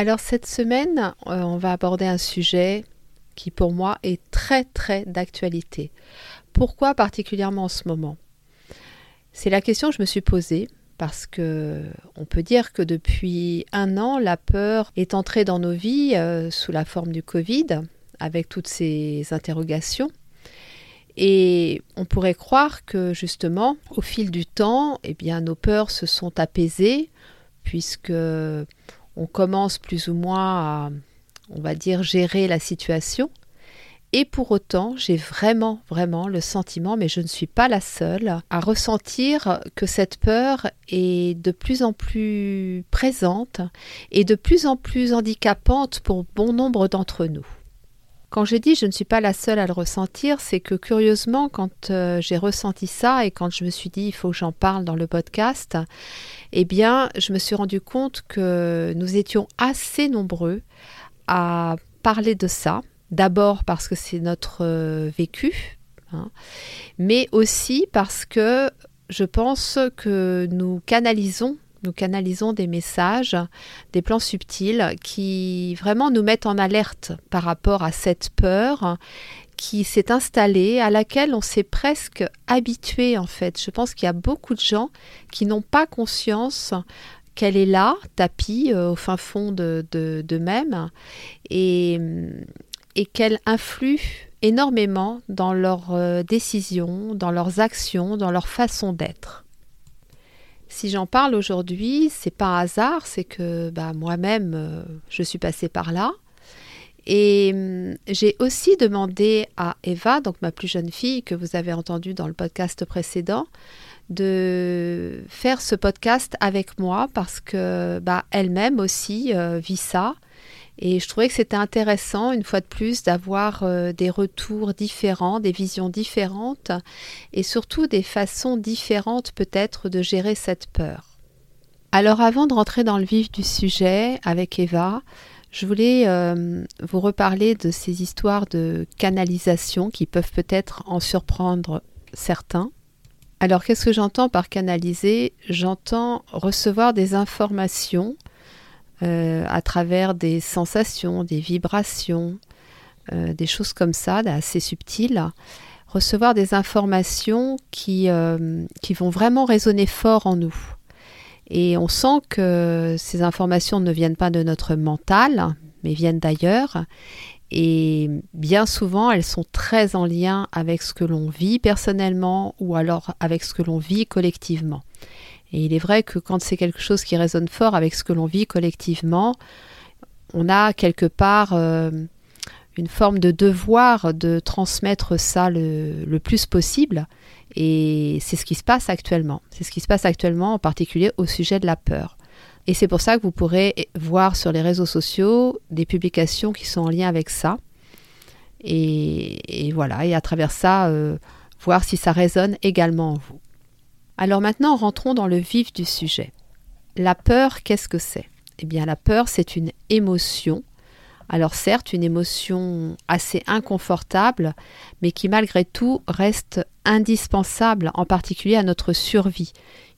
Alors cette semaine, euh, on va aborder un sujet qui pour moi est très très d'actualité. Pourquoi particulièrement en ce moment? C'est la question que je me suis posée parce que on peut dire que depuis un an, la peur est entrée dans nos vies euh, sous la forme du Covid, avec toutes ces interrogations. Et on pourrait croire que justement, au fil du temps, eh bien, nos peurs se sont apaisées, puisque on commence plus ou moins à, on va dire, gérer la situation. Et pour autant, j'ai vraiment, vraiment le sentiment, mais je ne suis pas la seule, à ressentir que cette peur est de plus en plus présente et de plus en plus handicapante pour bon nombre d'entre nous. Quand je dis je ne suis pas la seule à le ressentir, c'est que curieusement, quand euh, j'ai ressenti ça et quand je me suis dit il faut que j'en parle dans le podcast, eh bien, je me suis rendu compte que nous étions assez nombreux à parler de ça. D'abord parce que c'est notre euh, vécu, hein, mais aussi parce que je pense que nous canalisons nous canalisons des messages, des plans subtils qui vraiment nous mettent en alerte par rapport à cette peur qui s'est installée, à laquelle on s'est presque habitué en fait. Je pense qu'il y a beaucoup de gens qui n'ont pas conscience qu'elle est là, tapis euh, au fin fond de, d'eux-mêmes, et, et qu'elle influe énormément dans leurs euh, décisions, dans leurs actions, dans leur façon d'être. Si j'en parle aujourd'hui, c'est pas hasard, c'est que bah, moi-même, euh, je suis passée par là. Et hum, j'ai aussi demandé à Eva, donc ma plus jeune fille que vous avez entendue dans le podcast précédent, de faire ce podcast avec moi parce que bah, elle-même aussi euh, vit ça et je trouvais que c'était intéressant, une fois de plus, d'avoir euh, des retours différents, des visions différentes et surtout des façons différentes peut-être de gérer cette peur. Alors avant de rentrer dans le vif du sujet avec Eva, je voulais euh, vous reparler de ces histoires de canalisation qui peuvent peut-être en surprendre certains. Alors qu'est-ce que j'entends par canaliser? J'entends recevoir des informations euh, à travers des sensations, des vibrations, euh, des choses comme ça, assez subtiles, recevoir des informations qui, euh, qui vont vraiment résonner fort en nous. Et on sent que ces informations ne viennent pas de notre mental, mais viennent d'ailleurs. Et bien souvent, elles sont très en lien avec ce que l'on vit personnellement ou alors avec ce que l'on vit collectivement. Et il est vrai que quand c'est quelque chose qui résonne fort avec ce que l'on vit collectivement, on a quelque part euh, une forme de devoir de transmettre ça le, plus possible. Et c'est ce qui se passe actuellement. C'est ce qui se passe actuellement en particulier au sujet de la peur. Et c'est pour ça que vous pourrez voir sur les réseaux sociaux des publications qui sont en lien avec ça. Et, voilà, et à travers ça, euh, voir si ça résonne également en vous. Alors maintenant, rentrons dans le vif du sujet. La peur, qu'est-ce que c'est? Eh bien, la peur, c'est une émotion. Alors certes, une émotion assez inconfortable, mais qui malgré tout reste indispensable, en particulier à notre survie.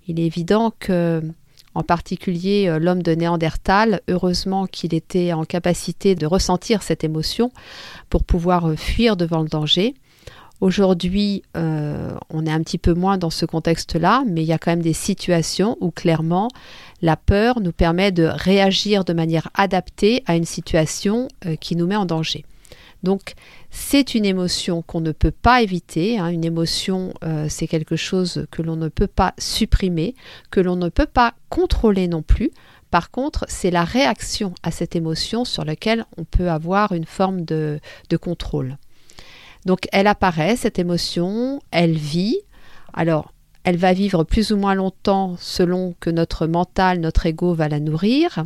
Il est évident que, en particulier euh, l'homme de Néandertal, heureusement qu'il était en capacité de ressentir cette émotion pour pouvoir euh, fuir devant le danger. Aujourd'hui, euh, on est un petit peu moins dans ce contexte-là, mais il y a quand même des situations où clairement la peur nous permet de réagir de manière adaptée à une situation euh, qui nous met en danger. Donc c'est une émotion qu'on ne peut pas éviter. Hein. Une émotion, euh, c'est quelque chose que l'on ne peut pas supprimer, que l'on ne peut pas contrôler non plus. Par contre, c'est la réaction à cette émotion sur laquelle on peut avoir une forme de contrôle. Donc elle apparaît, cette émotion, elle vit. Alors, Elle va vivre plus ou moins longtemps selon que notre mental, notre ego va la nourrir.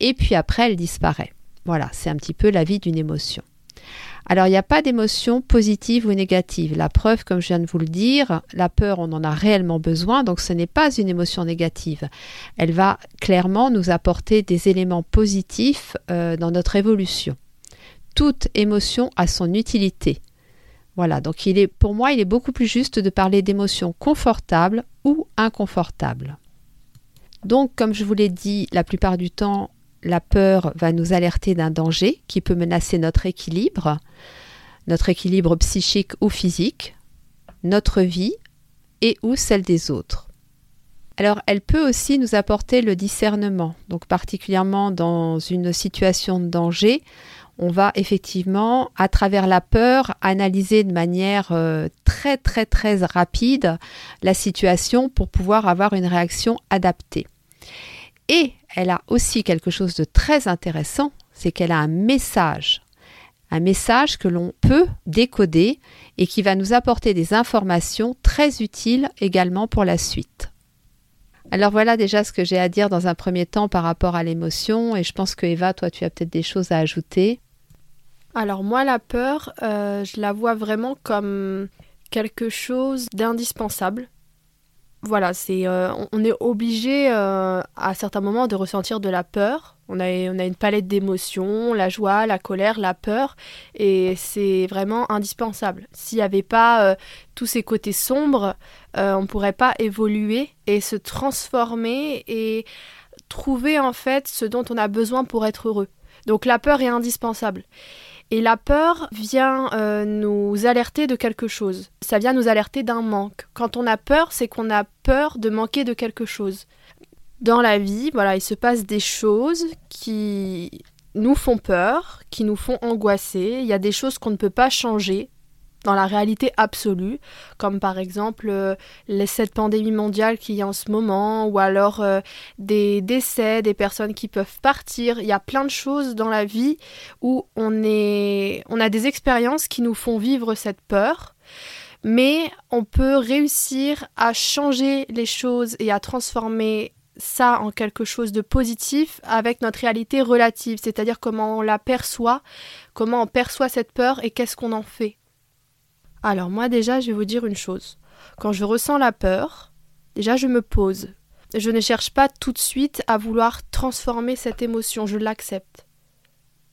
Et puis après, elle disparaît. Voilà, c'est un petit peu la vie d'une émotion. Alors, il n'y a pas d'émotion positive ou négative. La preuve, comme je viens de vous le dire, la peur, on en a réellement besoin, donc ce n'est pas une émotion négative. Elle va clairement nous apporter des éléments positifs euh, dans notre évolution. Toute émotion a son utilité. Voilà, donc pour moi, il est beaucoup plus juste de parler d'émotions confortables ou inconfortables. Donc, comme je vous l'ai dit, la plupart du temps, la peur va nous alerter d'un danger qui peut menacer notre équilibre, notre équilibre psychique ou physique, notre vie et ou celle des autres. Alors elle peut aussi nous apporter le discernement, donc particulièrement dans une situation de danger, on va effectivement, à travers la peur, analyser de manière euh, très très très rapide la situation pour pouvoir avoir une réaction adaptée. Et elle a aussi quelque chose de très intéressant, c'est qu'elle a un message. Un message que l'on peut décoder et qui va nous apporter des informations très utiles également pour la suite. Alors voilà déjà ce que j'ai à dire dans un premier temps par rapport à l'émotion et je pense que Eva, toi tu as peut-être des choses à ajouter. Alors moi la peur, euh, je la vois vraiment comme quelque chose d'indispensable voilà, c'est, euh, on est obligé euh, à certains moments de ressentir de la peur. On a, on a une palette d'émotions, la joie, la colère, la peur, et c'est vraiment indispensable. S'il n'y avait pas tous ces côtés sombres, on ne pourrait pas évoluer et se transformer et trouver en fait ce dont on a besoin pour être heureux. Donc la peur est indispensable. Et la peur vient euh, nous alerter de quelque chose. Ça vient nous alerter d'un manque. Quand on a peur, c'est qu'on a peur de manquer de quelque chose. Dans la vie, voilà, il se passe des choses qui nous font peur, qui nous font angoisser. Il y a des choses qu'on ne peut pas changer dans la réalité absolue, comme par exemple euh, cette pandémie mondiale qu'il y a en ce moment, ou alors euh, des décès, des personnes qui peuvent partir. Il y a plein de choses dans la vie où on, a des expériences qui nous font vivre cette peur, mais on peut réussir à changer les choses et à transformer ça en quelque chose de positif avec notre réalité relative, c'est-à-dire comment on la perçoit, comment on perçoit cette peur et qu'est-ce qu'on en fait. Alors moi déjà, je vais vous dire une chose. Quand je ressens la peur, déjà je me pose. Je ne cherche pas tout de suite à vouloir transformer cette émotion, je l'accepte.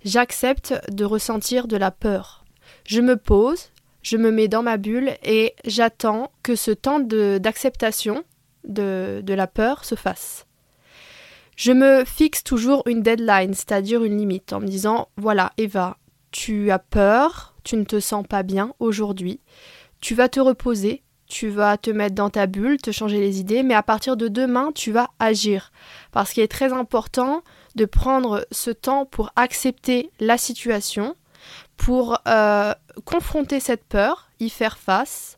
J'accepte de ressentir de la peur. Je me pose, je me mets dans ma bulle et j'attends que ce temps d'acceptation de, de la peur se fasse. Je me fixe toujours une deadline, c'est-à-dire une limite, en me disant voilà, Eva, tu as peur, tu ne te sens pas bien aujourd'hui, tu vas te reposer, tu vas te mettre dans ta bulle, te changer les idées, mais à partir de demain, tu vas agir. Parce qu'il est très important de prendre ce temps pour accepter la situation, pour euh, confronter cette peur, y faire face,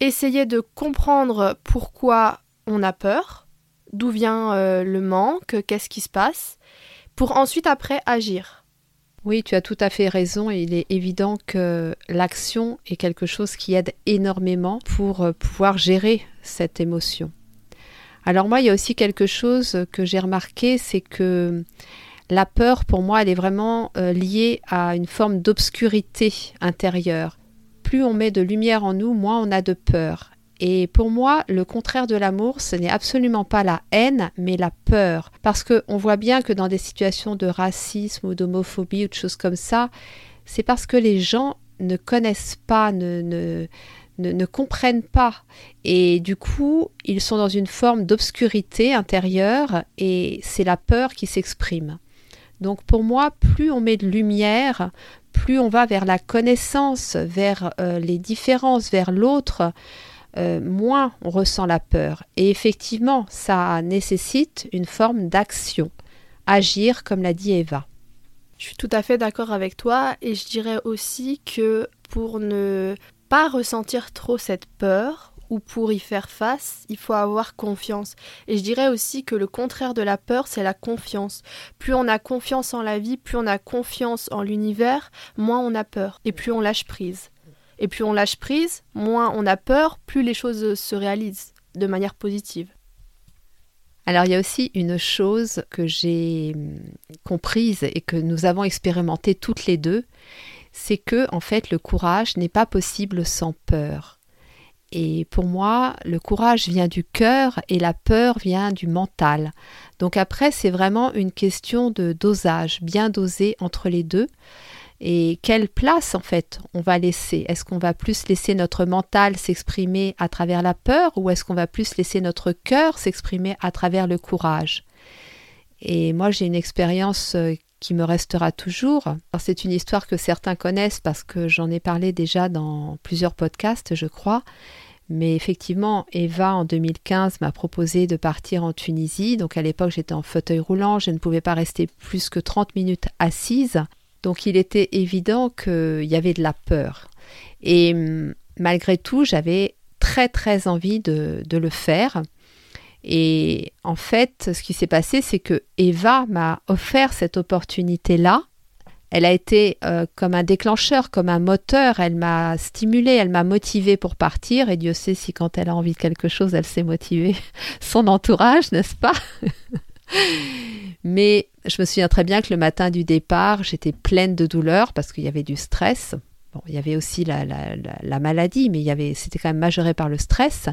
essayer de comprendre pourquoi on a peur, d'où vient euh, le manque, qu'est-ce qui se passe, pour ensuite après agir. Oui, tu as tout à fait raison. Il est évident que l'action est quelque chose qui aide énormément pour euh, pouvoir gérer cette émotion. Alors moi, il y a aussi quelque chose que j'ai remarqué, c'est que la peur, pour moi, elle est vraiment euh, liée à une forme d'obscurité intérieure. Plus on met de lumière en nous, moins on a de peur. Et pour moi, le contraire de l'amour, ce n'est absolument pas la haine, mais la peur. Parce qu'on voit bien que dans des situations de racisme ou d'homophobie ou de choses comme ça, c'est parce que les gens ne connaissent pas, ne, ne, ne, comprennent pas. Et du coup, ils sont dans une forme d'obscurité intérieure et c'est la peur qui s'exprime. Donc pour moi, plus on met de lumière, plus on va vers la connaissance, vers euh, les différences, vers l'autre, euh, moins on ressent la peur. Et effectivement, ça nécessite une forme d'action. Agir, comme l'a dit Eva. Je suis tout à fait d'accord avec toi et je dirais aussi que pour ne pas ressentir trop cette peur ou pour y faire face, il faut avoir confiance. Et je dirais aussi que le contraire de la peur, c'est la confiance. Plus on a confiance en la vie, plus on a confiance en l'univers, moins on a peur et plus on lâche prise. Et plus on lâche prise, moins on a peur, plus les choses se réalisent. de manière positive. Alors il y a aussi une chose que j'ai hum, comprise et que nous avons expérimenté toutes les deux, c'est que en fait le courage n'est pas possible sans peur. Et pour moi, le courage vient du cœur et la peur vient du mental. Donc après, c'est vraiment une question de dosage, bien dosé entre les deux. Et quelle place en fait on va laisser? Est-ce qu'on va plus laisser notre mental s'exprimer à travers la peur ou est-ce qu'on va plus laisser notre cœur s'exprimer à travers le courage? Et moi j'ai une expérience euh, qui me restera toujours. C'est une histoire que certains connaissent parce que j'en ai parlé déjà dans plusieurs podcasts, je crois. Mais effectivement, Eva, en 2015, m'a proposé de partir en Tunisie. Donc à l'époque, j'étais en fauteuil roulant, je ne pouvais pas rester plus que 30 minutes assise. Donc il était évident qu'il y avait de la peur. Et hum, malgré tout, j'avais très très envie de, le faire. Et en fait, ce qui s'est passé, c'est que Eva m'a offert cette opportunité-là. Elle a été euh, comme un déclencheur, comme un moteur. Elle m'a stimulée, elle m'a motivée pour partir. Et Dieu sait si quand elle a envie de quelque chose, elle sait motiver son entourage, n'est-ce pas? Mais je me souviens très bien que le matin du départ, j'étais pleine de douleur parce qu'il y avait du stress. Bon, il y avait aussi la, la, maladie, mais il y avait, c'était quand même majoré par le stress.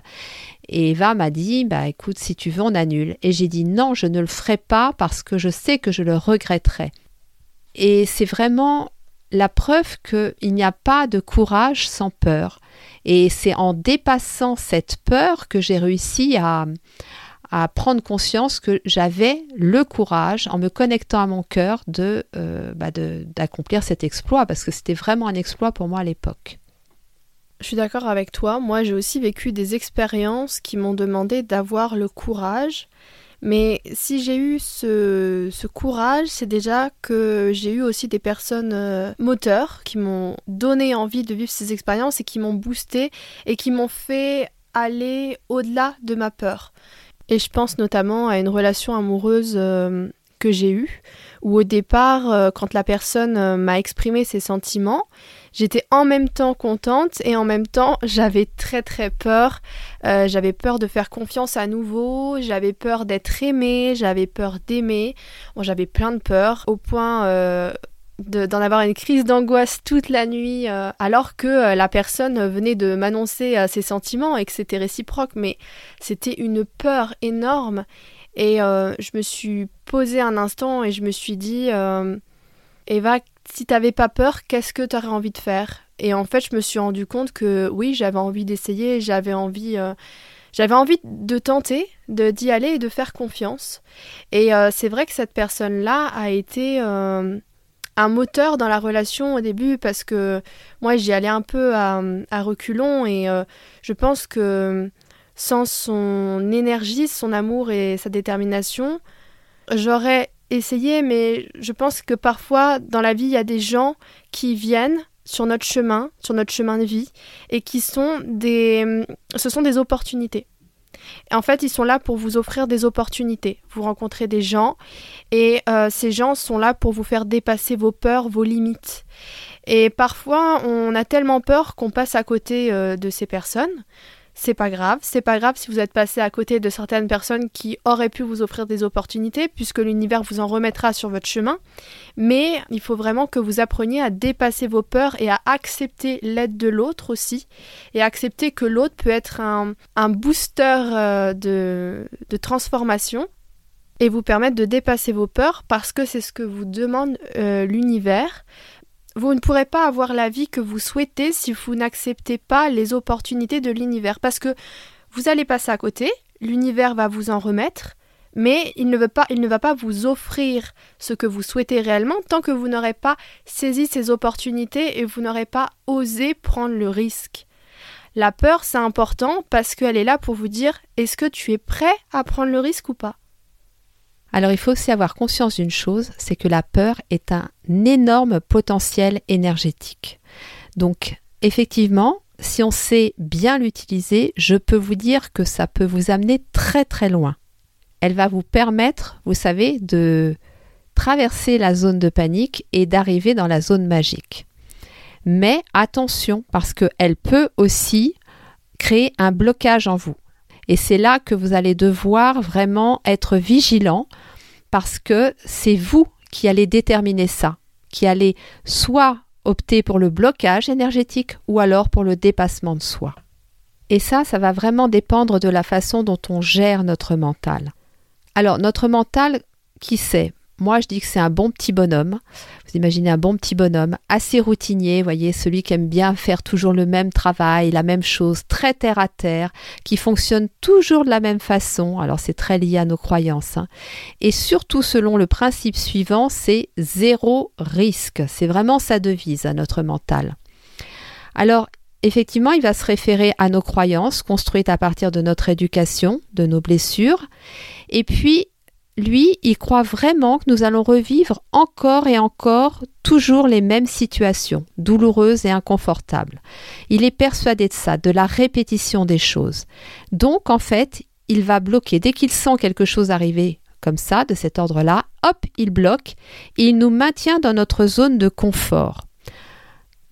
Et Eva m'a dit, bah écoute, si tu veux, on annule. Et j'ai dit non, je ne le ferai pas parce que je sais que je le regretterai. Et c'est vraiment la preuve qu'il n'y a pas de courage sans peur. Et c'est en dépassant cette peur que j'ai réussi à prendre conscience que j'avais le courage, en me connectant à mon cœur, de, euh, bah, d'accomplir cet exploit, parce que c'était vraiment un exploit pour moi à l'époque. Je suis d'accord avec toi. Moi, j'ai aussi vécu des expériences qui m'ont demandé d'avoir le courage. Mais si j'ai eu ce, ce courage, c'est déjà que j'ai eu aussi des personnes euh, moteurs qui m'ont donné envie de vivre ces expériences et qui m'ont boosté et qui m'ont fait aller au-delà de ma peur. Et je pense notamment à une relation amoureuse euh, que j'ai eue, où au départ, euh, quand la personne euh, m'a exprimé ses sentiments, j'étais en même temps contente et en même temps j'avais très très peur. j'avais peur de faire confiance à nouveau, j'avais peur d'être aimée, j'avais peur d'aimer. Bon, j'avais plein de peurs au point d'en avoir une crise d'angoisse toute la nuit euh, alors que euh, la personne venait de m'annoncer euh, ses sentiments et que c'était réciproque. Mais c'était une peur énorme. Et je me suis posée un instant et je me suis dit Eva si t'avais pas peur qu'est-ce que t'aurais envie de faire? Et en fait je me suis rendu compte que oui j'avais envie d'essayer j'avais envie j'avais envie de tenter, de d'y aller et de faire confiance. Et c'est vrai que cette personne-là a été un moteur dans la relation au début parce que moi j'y allais un peu à, reculons et euh, je pense que sans son énergie, son amour et sa détermination, j'aurais essayé mais je pense que parfois dans la vie il y a des gens qui viennent sur notre chemin, sur notre chemin de vie et qui sont des ce sont des opportunités. En fait, ils sont là pour vous offrir des opportunités. Vous rencontrez des gens et euh, ces gens sont là pour vous faire dépasser vos peurs, vos limites. Et parfois, on a tellement peur qu'on passe à côté euh, de ces personnes c'est pas grave. C'est pas grave si vous êtes passé à côté de certaines personnes qui auraient pu vous offrir des opportunités, puisque l'univers vous en remettra sur votre chemin. Mais il faut vraiment que vous appreniez à dépasser vos peurs et à accepter l'aide de l'autre aussi, et accepter que l'autre peut être un, booster euh, de, transformation et vous permettre de dépasser vos peurs parce que c'est ce que vous demande euh, l'univers. Vous ne pourrez pas avoir la vie que vous souhaitez si vous n'acceptez pas les opportunités de l'univers. Parce que vous allez passer à côté, l'univers va vous en remettre, mais il ne, va pas vous offrir ce que vous souhaitez réellement tant que vous n'aurez pas saisi ces opportunités et vous n'aurez pas osé prendre le risque. La peur, c'est important parce qu'elle est là pour vous dire est-ce que tu es prêt à prendre le risque ou pas? Alors il faut aussi avoir conscience d'une chose, c'est que la peur est un énorme potentiel énergétique. Donc effectivement, si on sait bien l'utiliser, je peux vous dire que ça peut vous amener très très loin. Elle va vous permettre, vous savez, de traverser la zone de panique et d'arriver dans la zone magique. Mais attention parce qu'elle peut aussi créer un blocage en vous. Et c'est là que vous allez devoir vraiment être vigilant parce que c'est vous qui allez déterminer ça, qui allez soit opter pour le blocage énergétique ou alors pour le dépassement de soi. Et ça, ça va vraiment dépendre de la façon dont on gère notre mental. Alors, notre mental, qui sait? Moi, je dis que c'est un bon petit bonhomme. Vous imaginez un bon petit bonhomme, assez routinier, voyez, celui qui aime bien faire toujours le même travail, la même chose, très terre à terre, qui fonctionne toujours de la même façon. Alors, c'est très lié à nos croyances. Hein. Et surtout, selon le principe suivant, c'est zéro risque. C'est vraiment sa devise à notre mental. Alors, effectivement, il va se référer à nos croyances construites à partir de notre éducation, de nos blessures. Et puis, lui, il croit vraiment que nous allons revivre encore et encore toujours les mêmes situations, douloureuses et inconfortables. Il est persuadé de ça, de la répétition des choses. Donc, en fait, il va bloquer. Dès qu'il sent quelque chose arriver comme ça, de cet ordre-là, hop, il bloque et il nous maintient dans notre zone de confort.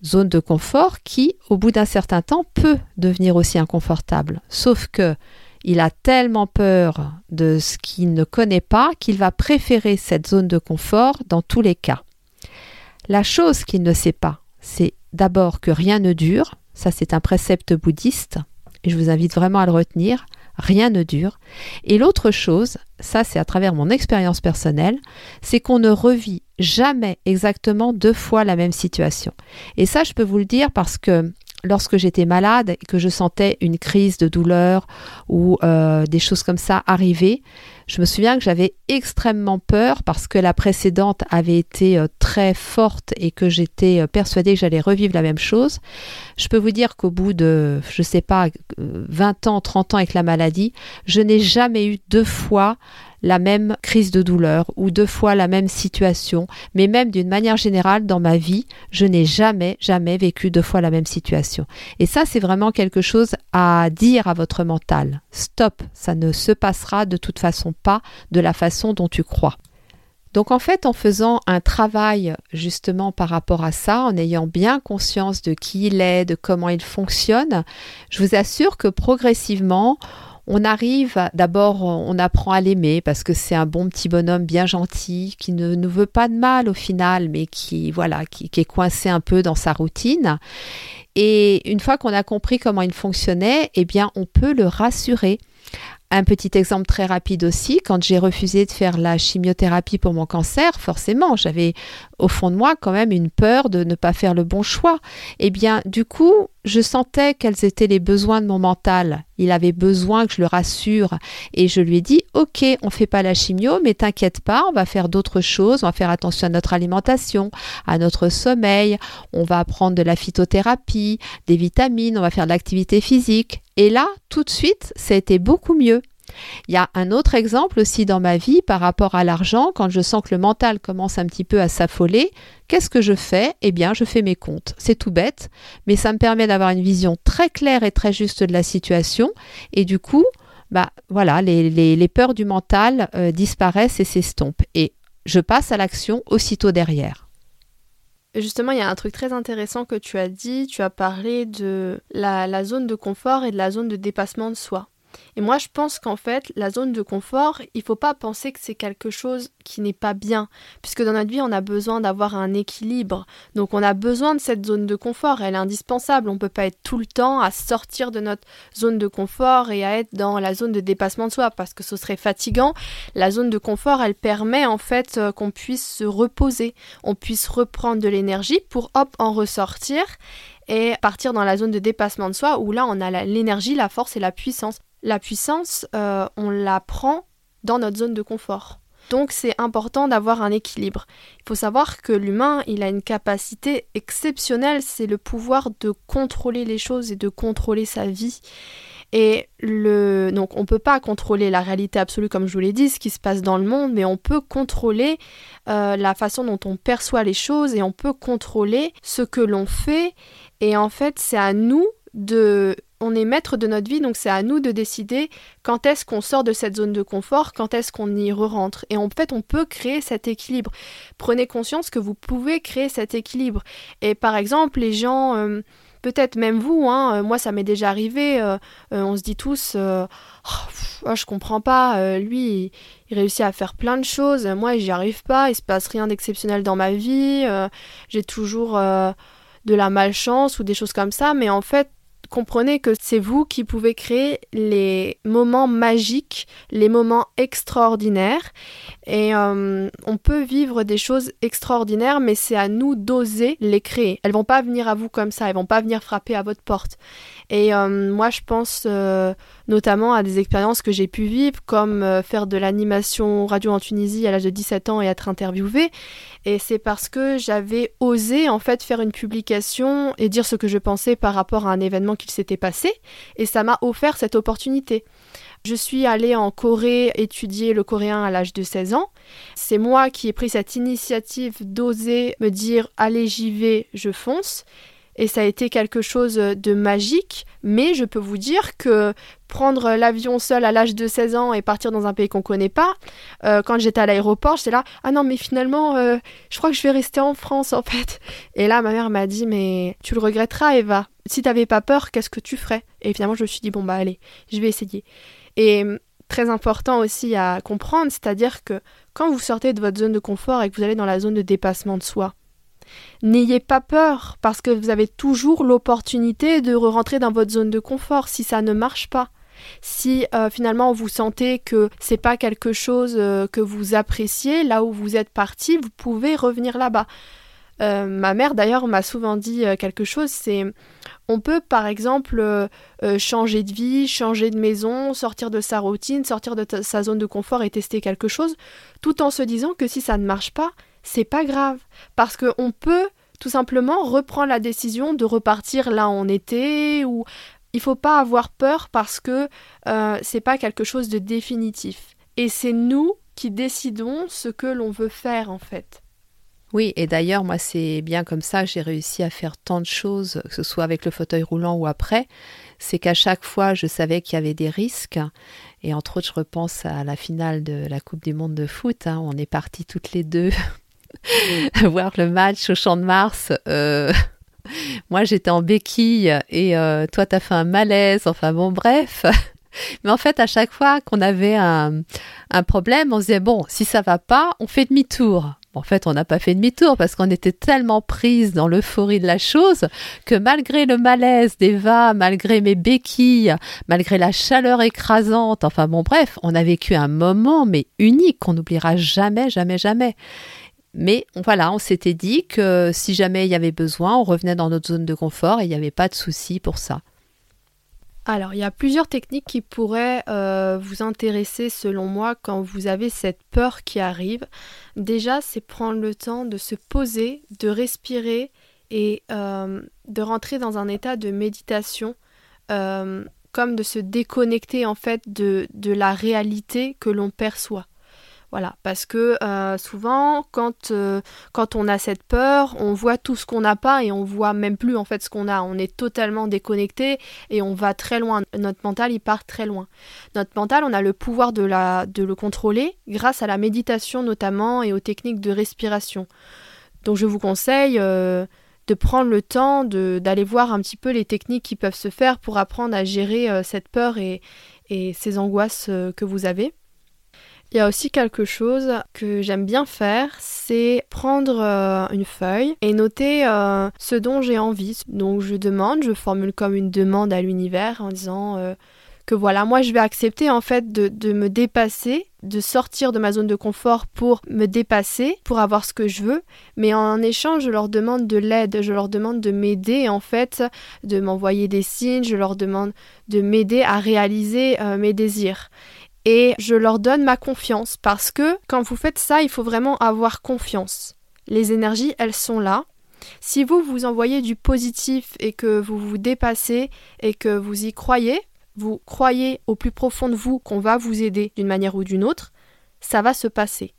Zone de confort qui, au bout d'un certain temps, peut devenir aussi inconfortable. Sauf que il a tellement peur de ce qu'il ne connaît pas qu'il va préférer cette zone de confort dans tous les cas. La chose qu'il ne sait pas, c'est d'abord que rien ne dure, ça c'est un précepte bouddhiste, et je vous invite vraiment à le retenir, rien ne dure. Et l'autre chose, ça c'est à travers mon expérience personnelle, c'est qu'on ne revit jamais exactement deux fois la même situation. Et ça je peux vous le dire parce que lorsque j'étais malade et que je sentais une crise de douleur ou euh, des choses comme ça arriver, je me souviens que j'avais extrêmement peur parce que la précédente avait été euh, très forte et que j'étais euh, persuadée que j'allais revivre la même chose. Je peux vous dire qu'au bout de, je sais pas, 20 ans, 30 ans avec la maladie, je n'ai jamais eu deux fois la même crise de douleur ou deux fois la même situation, mais même d'une manière générale dans ma vie, je n'ai jamais, jamais vécu deux fois la même situation. Et ça, c'est vraiment quelque chose à dire à votre mental. Stop, ça ne se passera de toute façon pas de la façon dont tu crois. Donc en fait, en faisant un travail justement par rapport à ça, en ayant bien conscience de qui il est, de comment il fonctionne, je vous assure que progressivement, on arrive, d'abord, on apprend à l'aimer parce que c'est un bon petit bonhomme bien gentil qui ne nous veut pas de mal au final, mais qui, voilà, qui, est coincé un peu dans sa routine. Et une fois qu'on a compris comment il fonctionnait, eh bien, on peut le rassurer. Un petit exemple très rapide aussi, quand j'ai refusé de faire la chimiothérapie pour mon cancer, forcément, j'avais au fond de moi quand même une peur de ne pas faire le bon choix. Eh bien, du coup, je sentais quels étaient les besoins de mon mental. Il avait besoin que je le rassure et je lui ai dit OK, on fait pas la chimio, mais t'inquiète pas, on va faire d'autres choses, on va faire attention à notre alimentation, à notre sommeil, on va prendre de la phytothérapie, des vitamines, on va faire de l'activité physique. Et là, tout de suite, ça a été beaucoup mieux. Il y a un autre exemple aussi dans ma vie par rapport à l'argent, quand je sens que le mental commence un petit peu à s'affoler, qu'est-ce que je fais? Eh bien, je fais mes comptes. C'est tout bête, mais ça me permet d'avoir une vision très claire et très juste de la situation, et du coup, bah voilà, les, peurs du mental euh, disparaissent et s'estompent, et je passe à l'action aussitôt derrière. Justement, il y a un truc très intéressant que tu as dit. Tu as parlé de la, zone de confort et de la zone de dépassement de soi. Et moi, je pense qu'en fait, la zone de confort, il faut pas penser que c'est quelque chose qui n'est pas bien, puisque dans notre vie, on a besoin d'avoir un équilibre. Donc, on a besoin de cette zone de confort, elle est indispensable. On peut pas être tout le temps à sortir de notre zone de confort et à être dans la zone de dépassement de soi, parce que ce serait fatigant. La zone de confort, elle permet en fait euh, qu'on puisse se reposer, on puisse reprendre de l'énergie pour hop en ressortir et partir dans la zone de dépassement de soi où là on a l'énergie, la force et la puissance. La puissance, euh, on la prend dans notre zone de confort. Donc c'est important d'avoir un équilibre. Il faut savoir que l'humain, il a une capacité exceptionnelle, c'est le pouvoir de contrôler les choses et de contrôler sa vie. Et le donc on peut pas contrôler la réalité absolue comme je vous l'ai dit, ce qui se passe dans le monde, mais on peut contrôler euh, la façon dont on perçoit les choses et on peut contrôler ce que l'on fait. Et en fait, c'est à nous de on est maître de notre vie, donc c'est à nous de décider quand est-ce qu'on sort de cette zone de confort, quand est-ce qu'on y re-rentre. Et en fait, on peut créer cet équilibre. Prenez conscience que vous pouvez créer cet équilibre. Et par exemple, les gens... Euh, peut-être même vous, hein, moi ça m'est déjà arrivé, on se dit tous, oh, oh, je comprends pas, lui il, réussit à faire plein de choses, moi j'y arrive pas, il se passe rien d'exceptionnel dans ma vie, j'ai toujours de la malchance ou des choses comme ça, mais en fait comprenez que c'est vous qui pouvez créer les moments magiques, les moments extraordinaires. Et euh, on peut vivre des choses extraordinaires, mais c'est à nous d'oser les créer. Elles vont pas venir à vous comme ça, elles vont pas venir frapper à votre porte. Et euh, moi, je pense euh, notamment à des expériences que j'ai pu vivre, comme faire de l'animation radio en Tunisie à l'âge de 17 ans et être interviewée. Et c'est parce que j'avais osé en fait faire une publication et dire ce que je pensais par rapport à un événement qu'il s'était passé. Et ça m'a offert cette opportunité. Je suis allée en Corée étudier le coréen à l'âge de 16 ans. C'est moi qui ai pris cette initiative d'oser me dire allez j'y vais, je fonce et ça a été quelque chose de magique, mais je peux vous dire que prendre l'avion seul à l'âge de 16 ans et partir dans un pays qu'on connaît pas, euh, quand j'étais à l'aéroport, j'étais là, ah non mais finalement, euh, je crois que je vais rester en France en fait. Et là, ma mère m'a dit, mais tu le regretteras Eva, si t'avais pas peur, qu'est-ce que tu ferais? Et finalement, je me suis dit, bon bah allez, je vais essayer. Et très important aussi à comprendre, c'est-à-dire que quand vous sortez de votre zone de confort et que vous allez dans la zone de dépassement de soi, N'ayez pas peur parce que vous avez toujours l'opportunité de re-rentrer dans votre zone de confort si ça ne marche pas. Si euh, finalement vous sentez que c'est pas quelque chose euh, que vous appréciez, là où vous êtes parti, vous pouvez revenir là-bas. Euh, ma mère d'ailleurs m'a souvent dit quelque chose, c'est on peut par exemple changer de vie, changer de maison, sortir de sa routine, sortir de sa zone de confort et tester quelque chose, tout en se disant que si ça ne marche pas, c'est pas grave parce qu'on peut tout simplement reprendre la décision de repartir là où on était ou il faut pas avoir peur parce que euh, c'est pas quelque chose de définitif et c'est nous qui décidons ce que l'on veut faire en fait. Oui, et d'ailleurs, moi, c'est bien comme ça j'ai réussi à faire tant de choses, que ce soit avec le fauteuil roulant ou après. C'est qu'à chaque fois, je savais qu'il y avait des risques. Et entre autres, je repense à la finale de la Coupe du Monde de foot. Hein. on est partis toutes les deux voir le match au Champ de Mars. Euh, moi, j'étais en béquille et euh, toi, t'as fait un malaise. Enfin bon, bref. Mais en fait, à chaque fois qu'on avait un, problème, on se disait bon, si ça va pas, on fait demi-tour. En fait, on n'a pas fait demi-tour parce qu'on était tellement prise dans l'euphorie de la chose que malgré le malaise d'Eva, malgré mes béquilles, malgré la chaleur écrasante, enfin bon, bref, on a vécu un moment mais unique qu'on n'oubliera jamais, jamais, jamais. Mais voilà, on s'était dit que si jamais il y avait besoin, on revenait dans notre zone de confort et il n'y avait pas de souci pour ça. Alors, il y a plusieurs techniques qui pourraient euh, vous intéresser selon moi quand vous avez cette peur qui arrive. Déjà, c'est prendre le temps de se poser, de respirer et euh, de rentrer dans un état de méditation, euh, comme de se déconnecter en fait de la réalité que l'on perçoit. Voilà, parce que euh, souvent, quand, euh, quand on a cette peur, on voit tout ce qu'on n'a pas et on voit même plus en fait ce qu'on a. On est totalement déconnecté et on va très loin. Notre mental, il part très loin. Notre mental, on a le pouvoir de, la, de le contrôler grâce à la méditation notamment et aux techniques de respiration. Donc je vous conseille euh, de prendre le temps d'aller voir un petit peu les techniques qui peuvent se faire pour apprendre à gérer cette peur et ces angoisses que vous avez. Il y a aussi quelque chose que j'aime bien faire, c'est prendre euh, une feuille et noter euh, ce dont j'ai envie. Donc je demande, je formule comme une demande à l'univers en disant euh, que voilà, moi je vais accepter en fait de, de, me dépasser, de sortir de ma zone de confort pour me dépasser, pour avoir ce que je veux. Mais en échange, je leur demande de l'aide, je leur demande de m'aider en fait, de m'envoyer des signes, je leur demande de m'aider à réaliser mes désirs et je leur donne ma confiance parce que quand vous faites ça, il faut vraiment avoir confiance. Les énergies, elles sont là. Si vous vous envoyez du positif et que vous vous dépassez et que vous y croyez, vous croyez au plus profond de vous qu'on va vous aider d'une manière ou d'une autre, ça va se passer.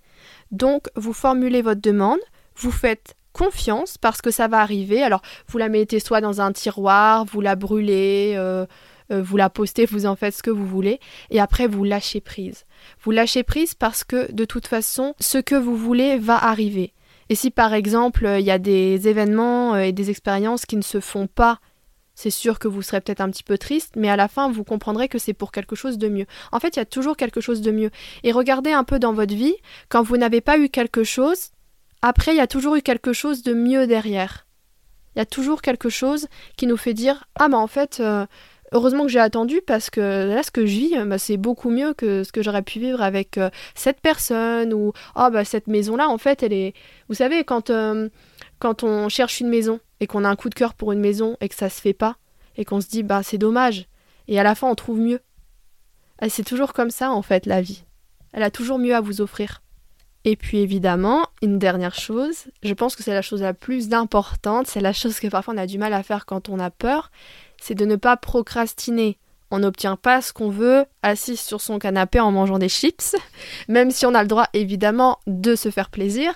Donc, vous formulez votre demande, vous faites confiance parce que ça va arriver. Alors, vous la mettez soit dans un tiroir, vous la brûlez, euh, vous la postez, vous en faites ce que vous voulez, et après vous lâchez prise. Vous lâchez prise parce que de toute façon, ce que vous voulez va arriver. Et si par exemple il y a des événements euh, et des expériences qui ne se font pas c'est sûr que vous serez peut-être un petit peu triste, mais à la fin, vous comprendrez que c'est pour quelque chose de mieux. En fait, il y a toujours quelque chose de mieux. Et regardez un peu dans votre vie, quand vous n'avez pas eu quelque chose, après, il y a toujours eu quelque chose de mieux derrière. Il y a toujours quelque chose qui nous fait dire Ah, mais en fait, euh, heureusement que j'ai attendu parce que là, ce que je vis, bah, c'est beaucoup mieux que ce que j'aurais pu vivre avec euh, cette personne ou Ah, bah, cette maison-là, en fait, elle est. Vous savez, quand, euh, quand on cherche une maison, et qu'on a un coup de cœur pour une maison et que ça se fait pas et qu'on se dit bah c'est dommage et à la fin on trouve mieux. C'est toujours comme ça en fait la vie. Elle a toujours mieux à vous offrir. Et puis évidemment, une dernière chose, je pense que c'est la chose la plus importante, c'est la chose que parfois on a du mal à faire quand on a peur, c'est de ne pas procrastiner on n'obtient pas ce qu'on veut assis sur son canapé en mangeant des chips, même si on a le droit évidemment de se faire plaisir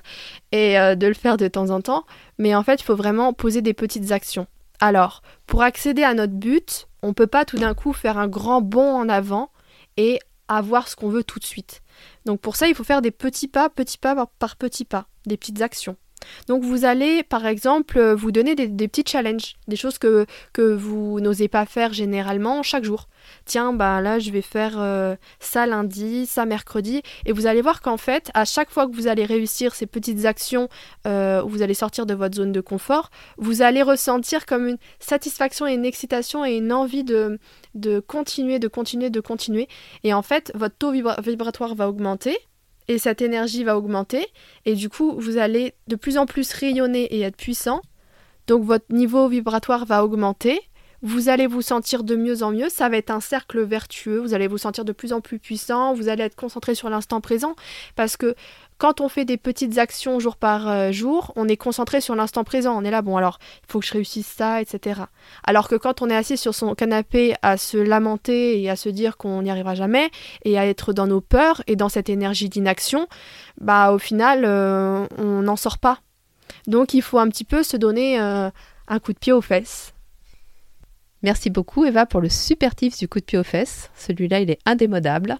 et euh, de le faire de temps en temps. Mais en fait, il faut vraiment poser des petites actions. Alors, pour accéder à notre but, on ne peut pas tout d'un coup faire un grand bond en avant et avoir ce qu'on veut tout de suite. Donc pour ça, il faut faire des petits pas, petits pas par, par petits pas, des petites actions. Donc vous allez par exemple euh, vous donner des, petits challenges, des choses que, vous n'osez pas faire généralement chaque jour. Tiens, bah là je vais faire euh, ça lundi, ça mercredi, et vous allez voir qu'en fait, à chaque fois que vous allez réussir ces petites actions, euh, où vous allez sortir de votre zone de confort, vous allez ressentir comme une satisfaction et une excitation et une envie de continuer, de continuer, de continuer. Et en fait, votre taux vibratoire va augmenter, et cette énergie va augmenter. Et du coup vous allez de plus en plus rayonner et être puissant. Donc votre niveau vibratoire va augmenter, vous allez vous sentir de mieux en mieux, ça va être un cercle vertueux, vous allez vous sentir de plus en plus puissant, vous allez être concentré sur l'instant présent. Parce que quand on fait des petites actions jour par euh, jour, on est concentré sur l'instant présent. On est là, bon, alors, il faut que je réussisse ça, etc. Alors que quand on est assis sur son canapé à se lamenter et à se dire qu'on n'y arrivera jamais, et à être dans nos peurs et dans cette énergie d'inaction, bah, au final, euh, on n'en sort pas. Donc, il faut un petit peu se donner euh, un coup de pied aux fesses. Merci beaucoup, Eva, pour le super tips du coup de pied aux fesses. Celui-là, il est indémodable.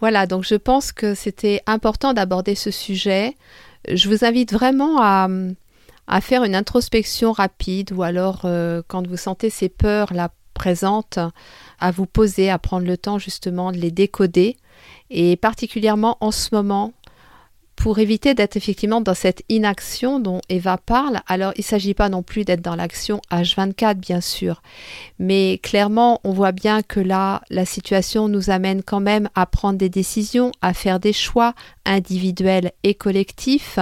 Voilà, donc je pense que c'était important d'aborder ce sujet. Je vous invite vraiment à, faire une introspection rapide ou alors euh, quand vous sentez ces peurs là présentes, à vous poser, à prendre le temps justement de les décoder. Et particulièrement en ce moment, pour éviter d'être effectivement dans cette inaction dont Eva parle. Alors, il ne s'agit pas non plus d'être dans l'action H24, bien sûr, mais clairement, on voit bien que là, la situation nous amène quand même à prendre des décisions, à faire des choix individuels et collectifs,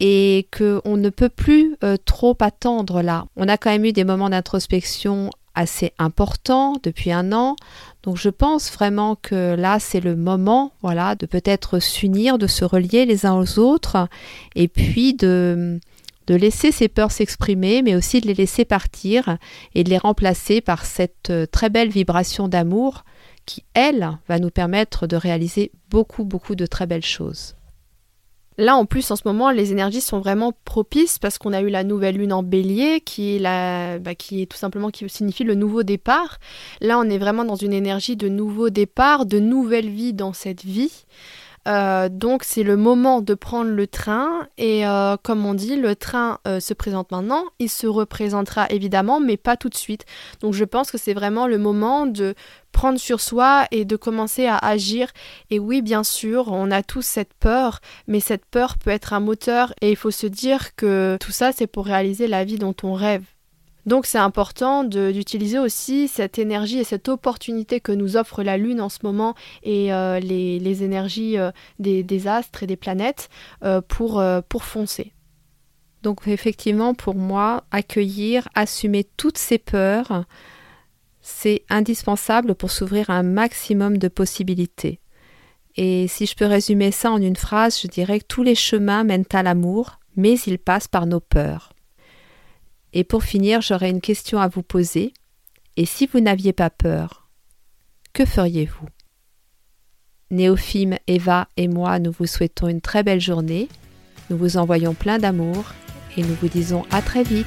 et qu'on ne peut plus euh, trop attendre là. On a quand même eu des moments d'introspection assez importants depuis un an. Donc je pense vraiment que là c'est le moment voilà de peut-être s'unir, de se relier les uns aux autres et puis de de laisser ces peurs s'exprimer, mais aussi de les laisser partir et de les remplacer par cette euh, très belle vibration d'amour qui, elle, va nous permettre de réaliser beaucoup, beaucoup de très belles choses. Là, en plus, en ce moment, les énergies sont vraiment propices parce qu'on a eu la nouvelle lune en bélier qui est, la, bah, qui est tout simplement qui signifie le nouveau départ. Là, on est vraiment dans une énergie de nouveau départ, de nouvelle vie dans cette vie. Euh, donc c'est le moment de prendre le train et euh, comme on dit, le train euh, se présente maintenant, il se représentera évidemment, mais pas tout de suite. Donc je pense que c'est vraiment le moment de prendre sur soi et de commencer à agir. Et oui, bien sûr, on a tous cette peur, mais cette peur peut être un moteur et il faut se dire que tout ça, c'est pour réaliser la vie dont on rêve. Donc c'est important d'utiliser aussi cette énergie et cette opportunité que nous offre la Lune en ce moment et euh, les, énergies euh, des, astres et des planètes euh, pour, pour foncer. Donc effectivement, pour moi, accueillir, assumer toutes ces peurs, c'est indispensable pour s'ouvrir un maximum de possibilités. Et si je peux résumer ça en une phrase, je dirais que tous les chemins mènent à l'amour, mais ils passent par nos peurs. Et pour finir, j'aurais une question à vous poser. Et si vous n'aviez pas peur, que feriez-vous? Néophime, Eva et moi, nous vous souhaitons une très belle journée. Nous vous envoyons plein d'amour et nous vous disons à très vite.